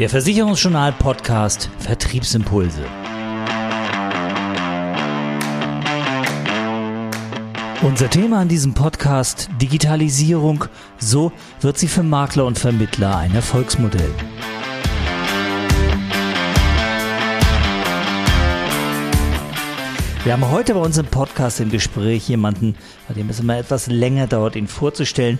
Der Versicherungsjournal Podcast Vertriebsimpulse. Unser Thema an diesem Podcast Digitalisierung. So wird sie für Makler und Vermittler ein Erfolgsmodell. Wir haben heute bei uns im Podcast im Gespräch jemanden, bei dem es immer etwas länger dauert, ihn vorzustellen.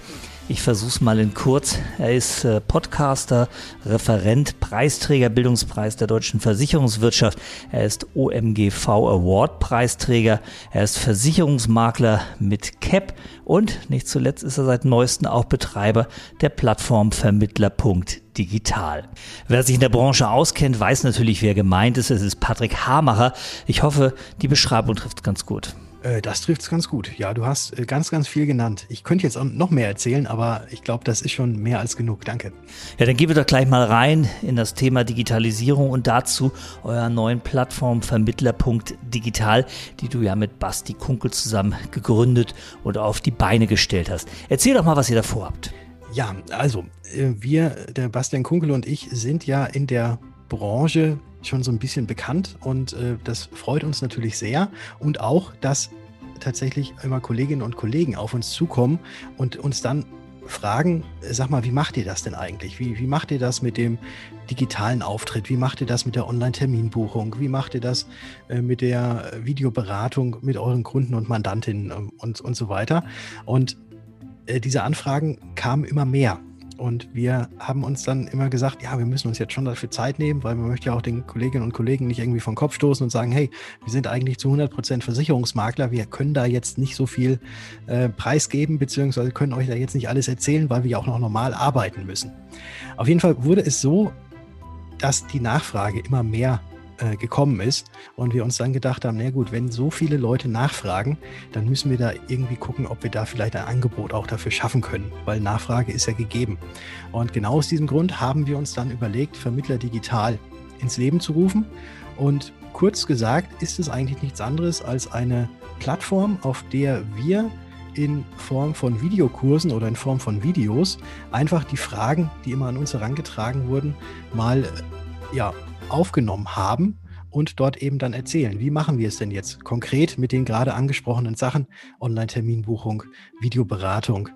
Ich versuche es mal in kurz. Er ist äh, Podcaster, Referent, Preisträger, Bildungspreis der deutschen Versicherungswirtschaft. Er ist OMGV Award Preisträger. Er ist Versicherungsmakler mit CAP und nicht zuletzt ist er seit neuestem auch Betreiber der Plattform Vermittler.digital. Wer sich in der Branche auskennt, weiß natürlich, wer gemeint ist. Es ist Patrick Hamacher. Ich hoffe, die Beschreibung trifft ganz gut. Äh, das trifft es ganz gut. Ja, du hast äh, ganz, ganz viel genannt. Ich könnte jetzt auch noch mehr erzählen, aber ich glaube, das ist schon mehr als genug. Danke. Ja, dann gehen wir doch gleich mal rein in das Thema Digitalisierung und dazu eurer neuen Plattform Vermittler.digital, die du ja mit Basti Kunkel zusammen gegründet und auf die Beine gestellt hast. Erzähl doch mal, was ihr da vorhabt. Ja, also äh, wir, der Bastian Kunkel und ich, sind ja in der Branche schon so ein bisschen bekannt und äh, das freut uns natürlich sehr. Und auch, dass tatsächlich immer Kolleginnen und Kollegen auf uns zukommen und uns dann fragen, sag mal, wie macht ihr das denn eigentlich? Wie, wie macht ihr das mit dem digitalen Auftritt? Wie macht ihr das mit der Online-Terminbuchung? Wie macht ihr das äh, mit der Videoberatung mit euren Kunden und Mandantinnen ähm, und, und so weiter? Und äh, diese Anfragen kamen immer mehr. Und wir haben uns dann immer gesagt, ja, wir müssen uns jetzt schon dafür Zeit nehmen, weil man möchte ja auch den Kolleginnen und Kollegen nicht irgendwie vom Kopf stoßen und sagen, hey, wir sind eigentlich zu 100 Prozent Versicherungsmakler, wir können da jetzt nicht so viel äh, preisgeben, beziehungsweise können euch da jetzt nicht alles erzählen, weil wir ja auch noch normal arbeiten müssen. Auf jeden Fall wurde es so, dass die Nachfrage immer mehr äh, gekommen ist und wir uns dann gedacht haben, na gut, wenn so viele Leute nachfragen, dann müssen wir da irgendwie gucken, ob wir da vielleicht ein Angebot auch dafür schaffen können, weil Nachfrage ist ja gegeben. Und genau aus diesem Grund haben wir uns dann überlegt, Vermittler digital ins Leben zu rufen und kurz gesagt ist es eigentlich nichts anderes als eine Plattform, auf der wir in Form von Videokursen oder in Form von Videos einfach die Fragen, die immer an uns herangetragen wurden, mal ja, aufgenommen haben und dort eben dann erzählen. Wie machen wir es denn jetzt konkret mit den gerade angesprochenen Sachen? Online-Terminbuchung, Videoberatung,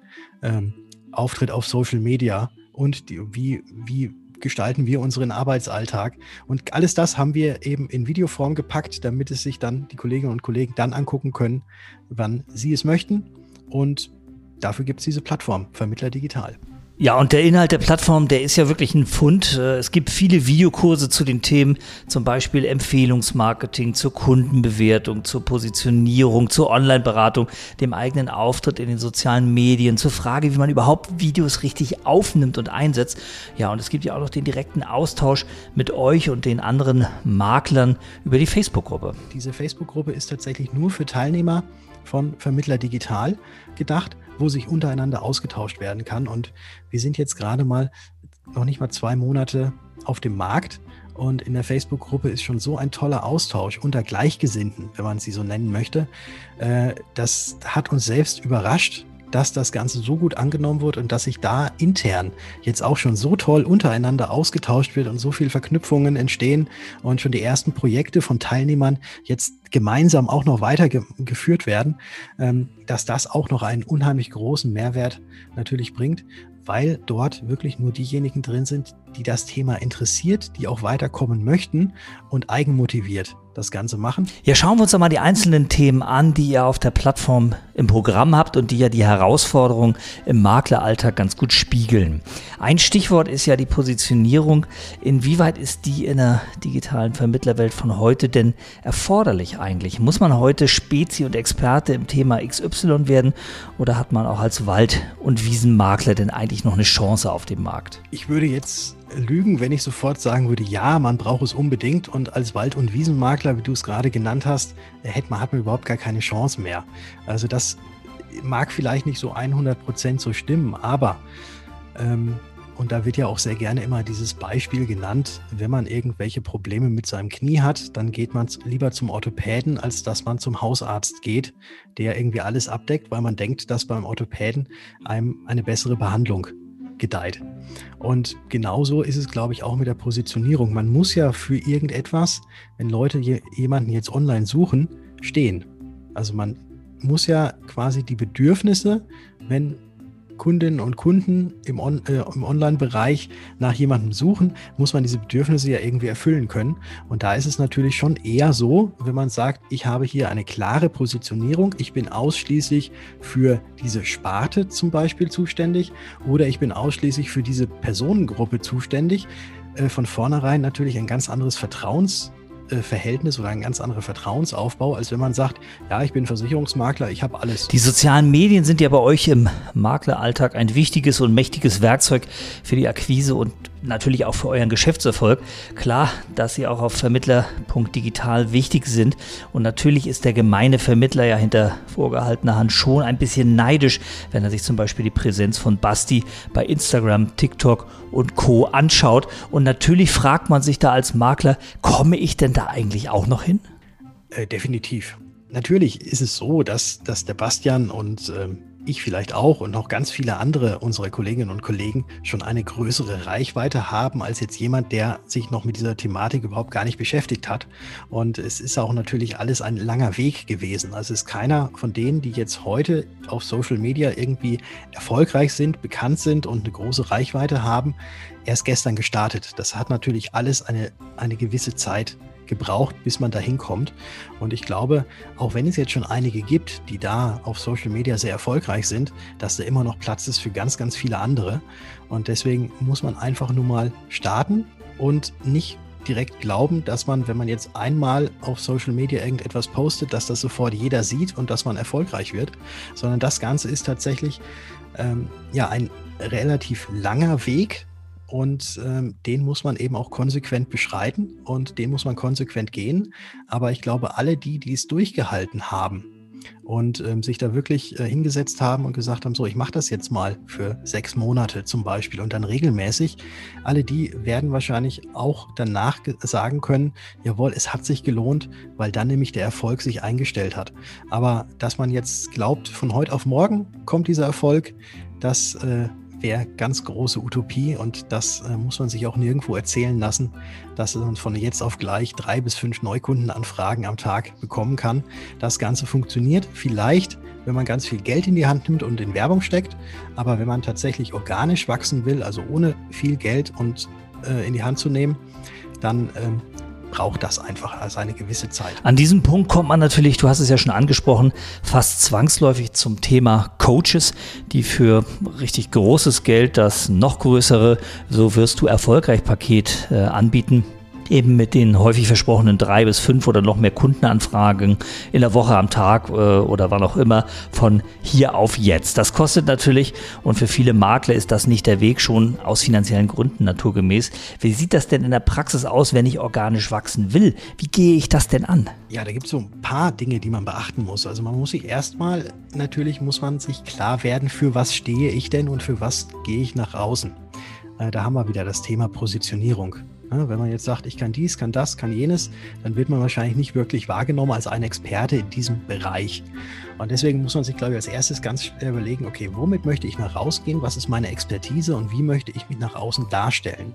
ähm, Auftritt auf Social Media und die, wie, wie gestalten wir unseren Arbeitsalltag? Und alles das haben wir eben in Videoform gepackt, damit es sich dann die Kolleginnen und Kollegen dann angucken können, wann sie es möchten. Und dafür gibt es diese Plattform, Vermittler Digital. Ja, und der Inhalt der Plattform, der ist ja wirklich ein Fund. Äh, es gibt viele Videokurse zu den Themen, zum Beispiel Empfehlungsmarketing, zur Kundenbewertung, zur Positionierung, zur Online-Beratung, dem eigenen Auftritt in den sozialen Medien, zur Frage, wie man überhaupt Videos richtig aufnimmt und einsetzt. Ja, und es gibt ja auch noch den direkten Austausch mit euch und den anderen Maklern über die Facebook-Gruppe. Diese Facebook-Gruppe ist tatsächlich nur für Teilnehmer von Vermittler Digital gedacht wo sich untereinander ausgetauscht werden kann. Und wir sind jetzt gerade mal noch nicht mal zwei Monate auf dem Markt. Und in der Facebook-Gruppe ist schon so ein toller Austausch unter Gleichgesinnten, wenn man sie so nennen möchte. Äh, das hat uns selbst überrascht, dass das Ganze so gut angenommen wird und dass sich da intern jetzt auch schon so toll untereinander ausgetauscht wird und so viele Verknüpfungen entstehen und schon die ersten Projekte von Teilnehmern jetzt gemeinsam auch noch weitergeführt werden, ähm, dass das auch noch einen unheimlich großen Mehrwert natürlich bringt, weil dort wirklich nur diejenigen drin sind, die das Thema interessiert, die auch weiterkommen möchten und eigenmotiviert das Ganze machen. Ja, schauen wir uns doch mal die einzelnen Themen an, die ihr auf der Plattform im Programm habt und die ja die Herausforderungen im Makleralltag ganz gut spiegeln. Ein Stichwort ist ja die Positionierung. Inwieweit ist die in der digitalen Vermittlerwelt von heute denn erforderlich eigentlich? Muss man heute Spezi und Experte im Thema XY werden oder hat man auch als Wald- und Wiesenmakler denn eigentlich noch eine Chance auf dem Markt? Ich würde jetzt lügen, wenn ich sofort sagen würde, ja, man braucht es unbedingt und als Wald- und Wiesenmakler, wie du es gerade genannt hast, hätte man, hat man überhaupt gar keine Chance mehr. Also das mag vielleicht nicht so 100 Prozent so stimmen, aber ähm, und da wird ja auch sehr gerne immer dieses Beispiel genannt, wenn man irgendwelche Probleme mit seinem Knie hat, dann geht man lieber zum Orthopäden, als dass man zum Hausarzt geht, der irgendwie alles abdeckt, weil man denkt, dass beim Orthopäden einem eine bessere Behandlung gedeiht. Und genauso ist es, glaube ich, auch mit der Positionierung. Man muss ja für irgendetwas, wenn Leute jemanden jetzt online suchen, stehen. Also man muss ja quasi die Bedürfnisse, wenn Kundinnen und Kunden im, On äh, im Online-Bereich nach jemandem suchen, muss man diese Bedürfnisse ja irgendwie erfüllen können. Und da ist es natürlich schon eher so, wenn man sagt, ich habe hier eine klare Positionierung, ich bin ausschließlich für diese Sparte zum Beispiel zuständig oder ich bin ausschließlich für diese Personengruppe zuständig, äh, von vornherein natürlich ein ganz anderes Vertrauens Verhältnis oder ein ganz anderer Vertrauensaufbau, als wenn man sagt, ja, ich bin Versicherungsmakler, ich habe alles. Die sozialen Medien sind ja bei euch im Makleralltag ein wichtiges und mächtiges Werkzeug für die Akquise und natürlich auch für euren Geschäftserfolg. Klar, dass sie auch auf Vermittler.digital wichtig sind. Und natürlich ist der gemeine Vermittler ja hinter vorgehaltener Hand schon ein bisschen neidisch, wenn er sich zum Beispiel die Präsenz von Basti bei Instagram, TikTok und Co. anschaut. Und natürlich fragt man sich da als Makler, komme ich denn da eigentlich auch noch hin? Äh, definitiv. Natürlich ist es so, dass, dass der Bastian und ähm ich vielleicht auch und noch ganz viele andere unserer Kolleginnen und Kollegen schon eine größere Reichweite haben als jetzt jemand, der sich noch mit dieser Thematik überhaupt gar nicht beschäftigt hat. Und es ist auch natürlich alles ein langer Weg gewesen. Also es ist keiner von denen, die jetzt heute auf Social Media irgendwie erfolgreich sind, bekannt sind und eine große Reichweite haben, erst gestern gestartet. Das hat natürlich alles eine, eine gewisse Zeit gebraucht, bis man dahin kommt. Und ich glaube, auch wenn es jetzt schon einige gibt, die da auf Social Media sehr erfolgreich sind, dass da immer noch Platz ist für ganz, ganz viele andere. Und deswegen muss man einfach nur mal starten und nicht direkt glauben, dass man, wenn man jetzt einmal auf Social Media irgendetwas postet, dass das sofort jeder sieht und dass man erfolgreich wird, sondern das Ganze ist tatsächlich ähm, ja ein relativ langer Weg, und ähm, den muss man eben auch konsequent beschreiten und den muss man konsequent gehen. Aber ich glaube, alle die, die es durchgehalten haben und ähm, sich da wirklich äh, hingesetzt haben und gesagt haben, so, ich mache das jetzt mal für sechs Monate zum Beispiel und dann regelmäßig, alle die werden wahrscheinlich auch danach sagen können, jawohl, es hat sich gelohnt, weil dann nämlich der Erfolg sich eingestellt hat. Aber dass man jetzt glaubt, von heute auf morgen kommt dieser Erfolg, das äh, wäre ganz große Utopie und das äh, muss man sich auch nirgendwo erzählen lassen, dass man von jetzt auf gleich drei bis fünf Neukundenanfragen am Tag bekommen kann. Das Ganze funktioniert vielleicht, wenn man ganz viel Geld in die Hand nimmt und in Werbung steckt, aber wenn man tatsächlich organisch wachsen will, also ohne viel Geld und äh, in die Hand zu nehmen, dann ähm, braucht das einfach also eine gewisse Zeit. An diesem Punkt kommt man natürlich, du hast es ja schon angesprochen, fast zwangsläufig zum Thema Coaches, die für richtig großes Geld das noch größere, so wirst du erfolgreich Paket äh, anbieten eben mit den häufig versprochenen drei bis fünf oder noch mehr Kundenanfragen in der Woche am Tag äh, oder wann auch immer von hier auf jetzt. Das kostet natürlich und für viele Makler ist das nicht der Weg schon aus finanziellen Gründen naturgemäß. Wie sieht das denn in der Praxis aus, wenn ich organisch wachsen will? Wie gehe ich das denn an? Ja, da gibt es so ein paar Dinge, die man beachten muss. Also man muss sich erstmal, natürlich muss man sich klar werden, für was stehe ich denn und für was gehe ich nach außen. Äh, da haben wir wieder das Thema Positionierung. Wenn man jetzt sagt, ich kann dies, kann das, kann jenes, dann wird man wahrscheinlich nicht wirklich wahrgenommen als ein Experte in diesem Bereich. Und deswegen muss man sich, glaube ich, als erstes ganz schwer überlegen, okay, womit möchte ich nach rausgehen, was ist meine Expertise und wie möchte ich mich nach außen darstellen.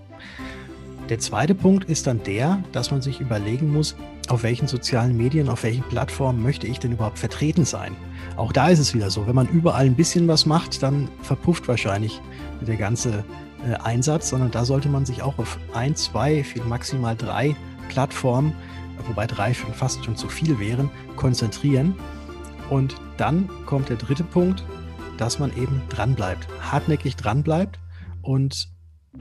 Der zweite Punkt ist dann der, dass man sich überlegen muss, auf welchen sozialen Medien, auf welchen Plattformen möchte ich denn überhaupt vertreten sein. Auch da ist es wieder so, wenn man überall ein bisschen was macht, dann verpufft wahrscheinlich der ganze äh, Einsatz, sondern da sollte man sich auch auf ein, zwei, maximal drei Plattformen, wobei drei schon fast schon zu viel wären, konzentrieren. Und dann kommt der dritte Punkt, dass man eben dranbleibt, hartnäckig dranbleibt und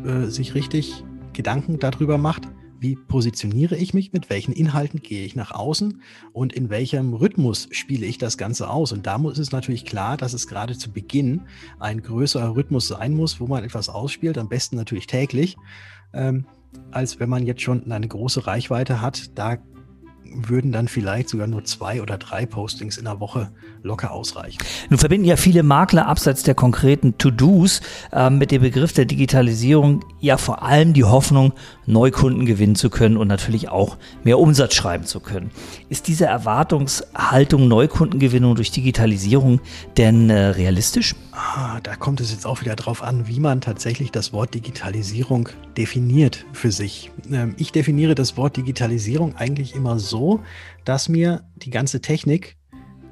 äh, sich richtig Gedanken darüber macht, wie positioniere ich mich, mit welchen Inhalten gehe ich nach außen und in welchem Rhythmus spiele ich das Ganze aus. Und da muss es natürlich klar, dass es gerade zu Beginn ein größerer Rhythmus sein muss, wo man etwas ausspielt, am besten natürlich täglich, ähm, als wenn man jetzt schon eine große Reichweite hat. Da würden dann vielleicht sogar nur zwei oder drei Postings in der Woche locker ausreichen. Nun verbinden ja viele Makler abseits der konkreten To-Dos äh, mit dem Begriff der Digitalisierung ja vor allem die Hoffnung, Neukunden gewinnen zu können und natürlich auch mehr Umsatz schreiben zu können. Ist diese Erwartungshaltung Neukundengewinnung durch Digitalisierung denn äh, realistisch? Ah, da kommt es jetzt auch wieder drauf an, wie man tatsächlich das Wort Digitalisierung definiert für sich. Ähm, ich definiere das Wort Digitalisierung eigentlich immer so, dass mir die ganze Technik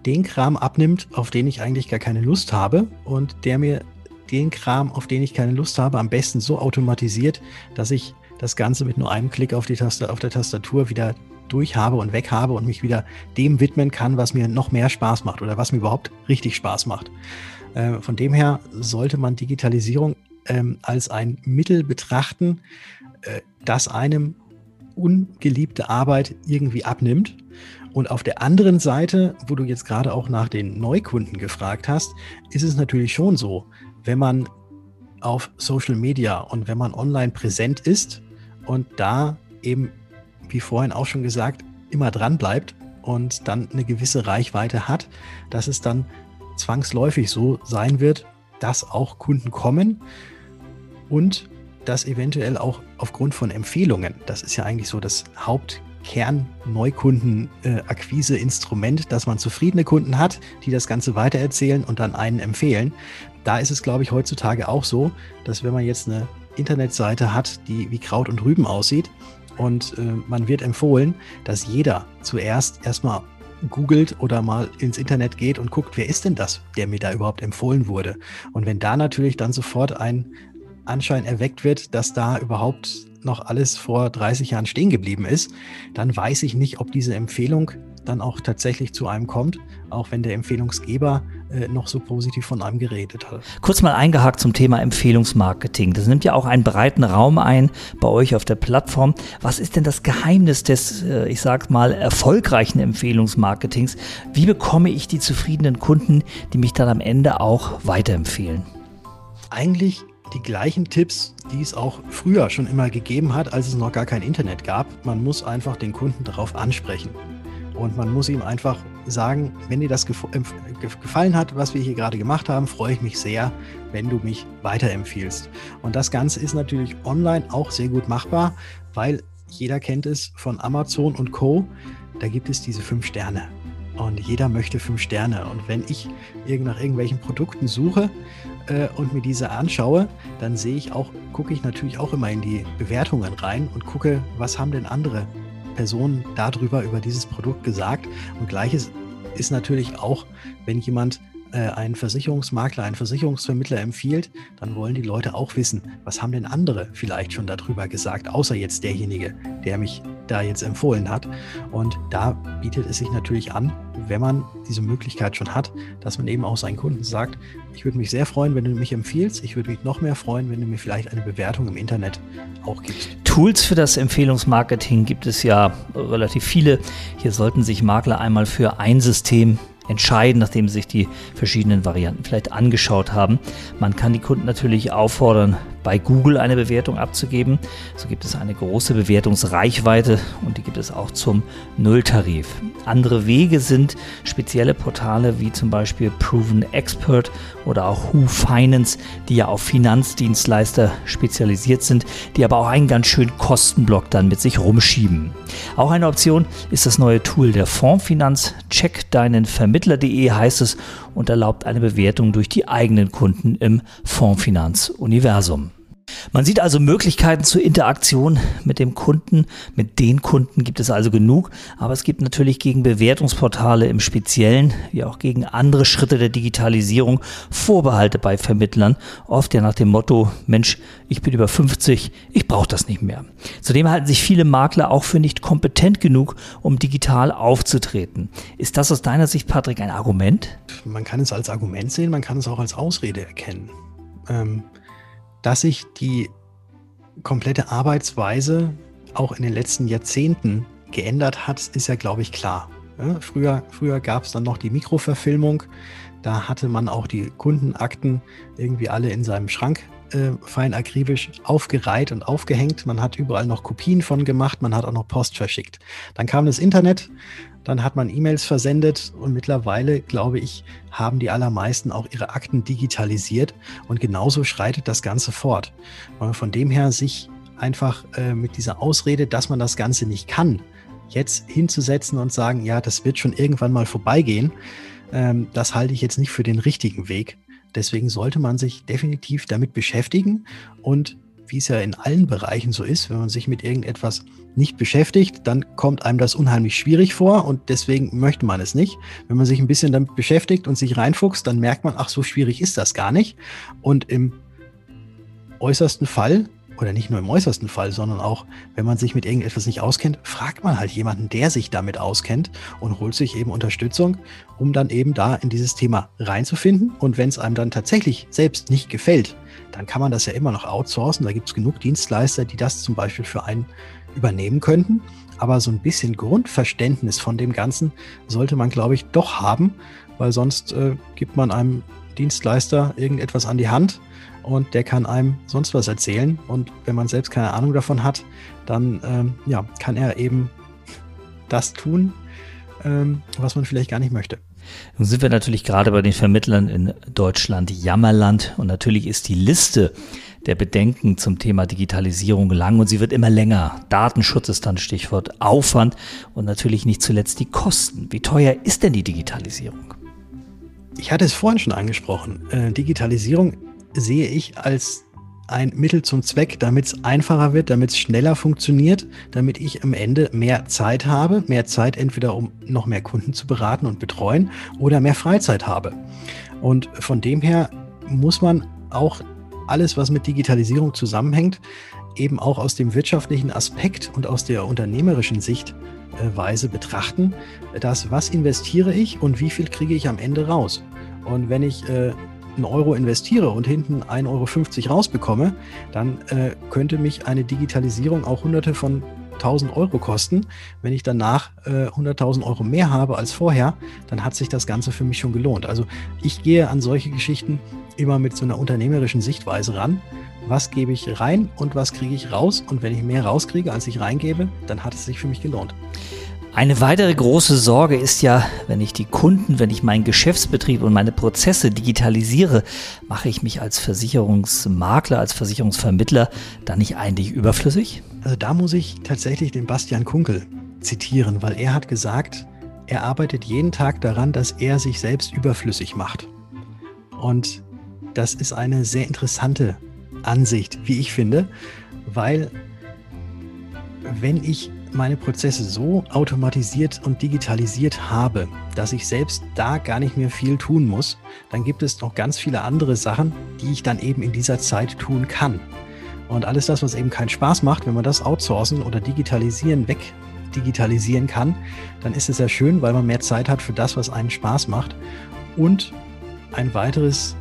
den Kram abnimmt, auf den ich eigentlich gar keine Lust habe und der mir den Kram, auf den ich keine Lust habe, am besten so automatisiert, dass ich das Ganze mit nur einem Klick auf, die Taste, auf der Tastatur wieder durch habe und weg habe und mich wieder dem widmen kann, was mir noch mehr Spaß macht oder was mir überhaupt richtig Spaß macht. Äh, von dem her sollte man Digitalisierung ähm, als ein Mittel betrachten, äh, das einem ungeliebte Arbeit irgendwie abnimmt. Und auf der anderen Seite, wo du jetzt gerade auch nach den Neukunden gefragt hast, ist es natürlich schon so, wenn man auf Social Media und wenn man online präsent ist und da eben, wie vorhin auch schon gesagt, immer dran bleibt und dann eine gewisse Reichweite hat, dass es dann zwangsläufig so sein wird, dass auch Kunden kommen und das eventuell auch aufgrund von Empfehlungen. Das ist ja eigentlich so das Hauptkern-Neukunden-Akquise-Instrument, äh, dass man zufriedene Kunden hat, die das Ganze weitererzählen und dann einen empfehlen. Da ist es, glaube ich, heutzutage auch so, dass wenn man jetzt eine Internetseite hat, die wie Kraut und Rüben aussieht und äh, man wird empfohlen, dass jeder zuerst erstmal googelt oder mal ins Internet geht und guckt, wer ist denn das, der mir da überhaupt empfohlen wurde. Und wenn da natürlich dann sofort ein Anschein erweckt wird, dass da überhaupt noch alles vor 30 Jahren stehen geblieben ist, dann weiß ich nicht, ob diese Empfehlung dann auch tatsächlich zu einem kommt, auch wenn der Empfehlungsgeber äh, noch so positiv von einem geredet hat. Kurz mal eingehakt zum Thema Empfehlungsmarketing. Das nimmt ja auch einen breiten Raum ein bei euch auf der Plattform. Was ist denn das Geheimnis des, äh, ich sag mal, erfolgreichen Empfehlungsmarketings? Wie bekomme ich die zufriedenen Kunden, die mich dann am Ende auch weiterempfehlen? Eigentlich die gleichen Tipps, die es auch früher schon immer gegeben hat, als es noch gar kein Internet gab. Man muss einfach den Kunden darauf ansprechen. Und man muss ihm einfach sagen, wenn dir das gefallen hat, was wir hier gerade gemacht haben, freue ich mich sehr, wenn du mich weiterempfiehlst. Und das Ganze ist natürlich online auch sehr gut machbar, weil jeder kennt es von Amazon und Co. Da gibt es diese fünf Sterne. Und jeder möchte fünf Sterne. Und wenn ich nach irgendwelchen Produkten suche äh, und mir diese anschaue, dann sehe ich auch, gucke ich natürlich auch immer in die Bewertungen rein und gucke, was haben denn andere Personen darüber, über dieses Produkt gesagt. Und gleiches ist natürlich auch, wenn jemand äh, einen Versicherungsmakler, einen Versicherungsvermittler empfiehlt, dann wollen die Leute auch wissen, was haben denn andere vielleicht schon darüber gesagt, außer jetzt derjenige, der mich da jetzt empfohlen hat. Und da bietet es sich natürlich an, wenn man diese Möglichkeit schon hat, dass man eben auch seinen Kunden sagt, ich würde mich sehr freuen, wenn du mich empfiehlst. Ich würde mich noch mehr freuen, wenn du mir vielleicht eine Bewertung im Internet auch gibst. Tools für das Empfehlungsmarketing gibt es ja relativ viele. Hier sollten sich Makler einmal für ein System entscheiden, nachdem sie sich die verschiedenen Varianten vielleicht angeschaut haben. Man kann die Kunden natürlich auffordern, bei Google eine Bewertung abzugeben. So gibt es eine große Bewertungsreichweite und die gibt es auch zum Nulltarif. Andere Wege sind spezielle Portale wie zum Beispiel Proven Expert oder auch Who Finance, die ja auf Finanzdienstleister spezialisiert sind, die aber auch einen ganz schönen Kostenblock dann mit sich rumschieben. Auch eine Option ist das neue Tool der Fondsfinanz. Check deinen Vermittler.de heißt es und erlaubt eine Bewertung durch die eigenen Kunden im Fondsfinanz-Universum. Man sieht also Möglichkeiten zur Interaktion mit dem Kunden. Mit den Kunden gibt es also genug, aber es gibt natürlich gegen Bewertungsportale im Speziellen, wie auch gegen andere Schritte der Digitalisierung Vorbehalte bei Vermittlern. Oft ja nach dem Motto, Mensch, ich bin über 50, ich brauche das nicht mehr. Zudem halten sich viele Makler auch für nicht kompetent genug, um digital aufzutreten. Ist das aus deiner Sicht, Patrick, ein Argument? Man kann es als Argument sehen, man kann es auch als Ausrede erkennen. Ähm dass sich die komplette Arbeitsweise auch in den letzten Jahrzehnten geändert hat, ist ja, glaube ich, klar. Ja, früher früher gab es dann noch die Mikroverfilmung. Da hatte man auch die Kundenakten irgendwie alle in seinem Schrank äh, fein akribisch aufgereiht und aufgehängt. Man hat überall noch Kopien von gemacht, man hat auch noch Post verschickt. Dann kam das Internet, dann hat man E-Mails versendet und mittlerweile, glaube ich, haben die allermeisten auch ihre Akten digitalisiert und genauso schreitet das Ganze fort. Von dem her sich einfach äh, mit dieser Ausrede, dass man das Ganze nicht kann, jetzt hinzusetzen und sagen, ja, das wird schon irgendwann mal vorbeigehen, ähm, das halte ich jetzt nicht für den richtigen Weg. Deswegen sollte man sich definitiv damit beschäftigen und wie es ja in allen Bereichen so ist, wenn man sich mit irgendetwas nicht beschäftigt, dann kommt einem das unheimlich schwierig vor und deswegen möchte man es nicht. Wenn man sich ein bisschen damit beschäftigt und sich reinfuchst, dann merkt man, ach, so schwierig ist das gar nicht. Und im äußersten Fall, oder nicht nur im äußersten Fall, sondern auch, wenn man sich mit irgendetwas nicht auskennt, fragt man halt jemanden, der sich damit auskennt und holt sich eben Unterstützung, um dann eben da in dieses Thema reinzufinden. Und wenn es einem dann tatsächlich selbst nicht gefällt, dann kann man das ja immer noch outsourcen. Da gibt es genug Dienstleister, die das zum Beispiel für einen übernehmen könnten. Aber so ein bisschen Grundverständnis von dem Ganzen sollte man, glaube ich, doch haben, weil sonst äh, gibt man einem Dienstleister irgendetwas an die Hand und der kann einem sonst was erzählen. Und wenn man selbst keine Ahnung davon hat, dann ähm, ja, kann er eben das tun, ähm, was man vielleicht gar nicht möchte. Nun sind wir natürlich gerade bei den Vermittlern in Deutschland Jammerland und natürlich ist die Liste der Bedenken zum Thema Digitalisierung lang und sie wird immer länger. Datenschutz ist dann Stichwort Aufwand und natürlich nicht zuletzt die Kosten. Wie teuer ist denn die Digitalisierung? Ich hatte es vorhin schon angesprochen. Äh, Digitalisierung sehe ich als ein Mittel zum Zweck, damit es einfacher wird, damit es schneller funktioniert, damit ich am Ende mehr Zeit habe, mehr Zeit entweder um noch mehr Kunden zu beraten und betreuen oder mehr Freizeit habe. Und von dem her muss man auch alles, was mit Digitalisierung zusammenhängt, eben auch aus dem wirtschaftlichen Aspekt und aus der unternehmerischen Sichtweise betrachten, dass was investiere ich und wie viel kriege ich am Ende raus. Und wenn ich äh, einen Euro investiere und hinten 1,50 Euro rausbekomme, dann äh, könnte mich eine Digitalisierung auch hunderte von 1000 Euro kosten. Wenn ich danach äh, 100.000 Euro mehr habe als vorher, dann hat sich das Ganze für mich schon gelohnt. Also ich gehe an solche Geschichten immer mit so einer unternehmerischen Sichtweise ran. Was gebe ich rein und was kriege ich raus? Und wenn ich mehr rauskriege, als ich reingebe, dann hat es sich für mich gelohnt. Eine weitere große Sorge ist ja, wenn ich die Kunden, wenn ich meinen Geschäftsbetrieb und meine Prozesse digitalisiere, mache ich mich als Versicherungsmakler, als Versicherungsvermittler dann nicht eigentlich überflüssig? Also da muss ich tatsächlich den Bastian Kunkel zitieren, weil er hat gesagt, er arbeitet jeden Tag daran, dass er sich selbst überflüssig macht. Und das ist eine sehr interessante Ansicht, wie ich finde, weil wenn ich meine Prozesse so automatisiert und digitalisiert habe, dass ich selbst da gar nicht mehr viel tun muss, dann gibt es noch ganz viele andere Sachen, die ich dann eben in dieser Zeit tun kann. Und alles das, was eben keinen Spaß macht, wenn man das outsourcen oder digitalisieren, weg digitalisieren kann, dann ist es ja schön, weil man mehr Zeit hat für das, was einen Spaß macht. Und ein weiteres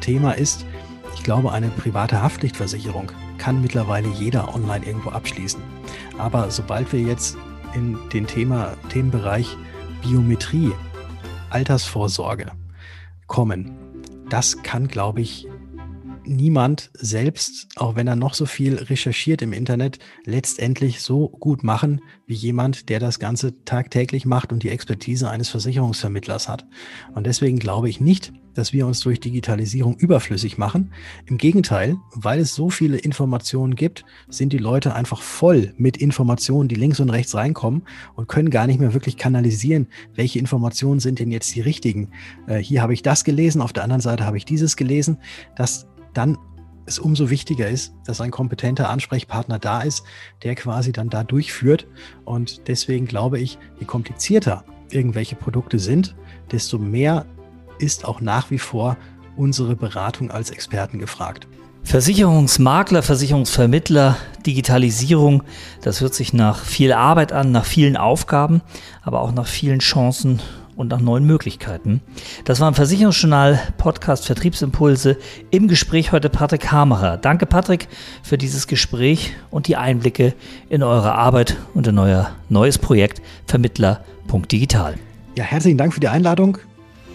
Thema ist, ich glaube, eine private Haftpflichtversicherung kann mittlerweile jeder online irgendwo abschließen. Aber sobald wir jetzt in den Thema, Themenbereich Biometrie, Altersvorsorge kommen, das kann, glaube ich, niemand selbst, auch wenn er noch so viel recherchiert im Internet, letztendlich so gut machen wie jemand, der das Ganze tagtäglich macht und die Expertise eines Versicherungsvermittlers hat. Und deswegen glaube ich nicht, dass wir uns durch Digitalisierung überflüssig machen. Im Gegenteil, weil es so viele Informationen gibt, sind die Leute einfach voll mit Informationen, die links und rechts reinkommen und können gar nicht mehr wirklich kanalisieren, welche Informationen sind denn jetzt die richtigen. Äh, hier habe ich das gelesen, auf der anderen Seite habe ich dieses gelesen. dass dann es umso wichtiger ist, dass ein kompetenter Ansprechpartner da ist, der quasi dann da durchführt. Und deswegen glaube ich, je komplizierter irgendwelche Produkte sind, desto mehr ist auch nach wie vor unsere Beratung als Experten gefragt. Versicherungsmakler, Versicherungsvermittler, Digitalisierung, das hört sich nach viel Arbeit an, nach vielen Aufgaben, aber auch nach vielen Chancen und nach neuen Möglichkeiten. Das war ein Versicherungsjournal Podcast Vertriebsimpulse im Gespräch heute Patrick Hamerer. Danke Patrick für dieses Gespräch und die Einblicke in eure Arbeit und in euer neues Projekt Vermittler.digital. Ja, herzlichen Dank für die Einladung.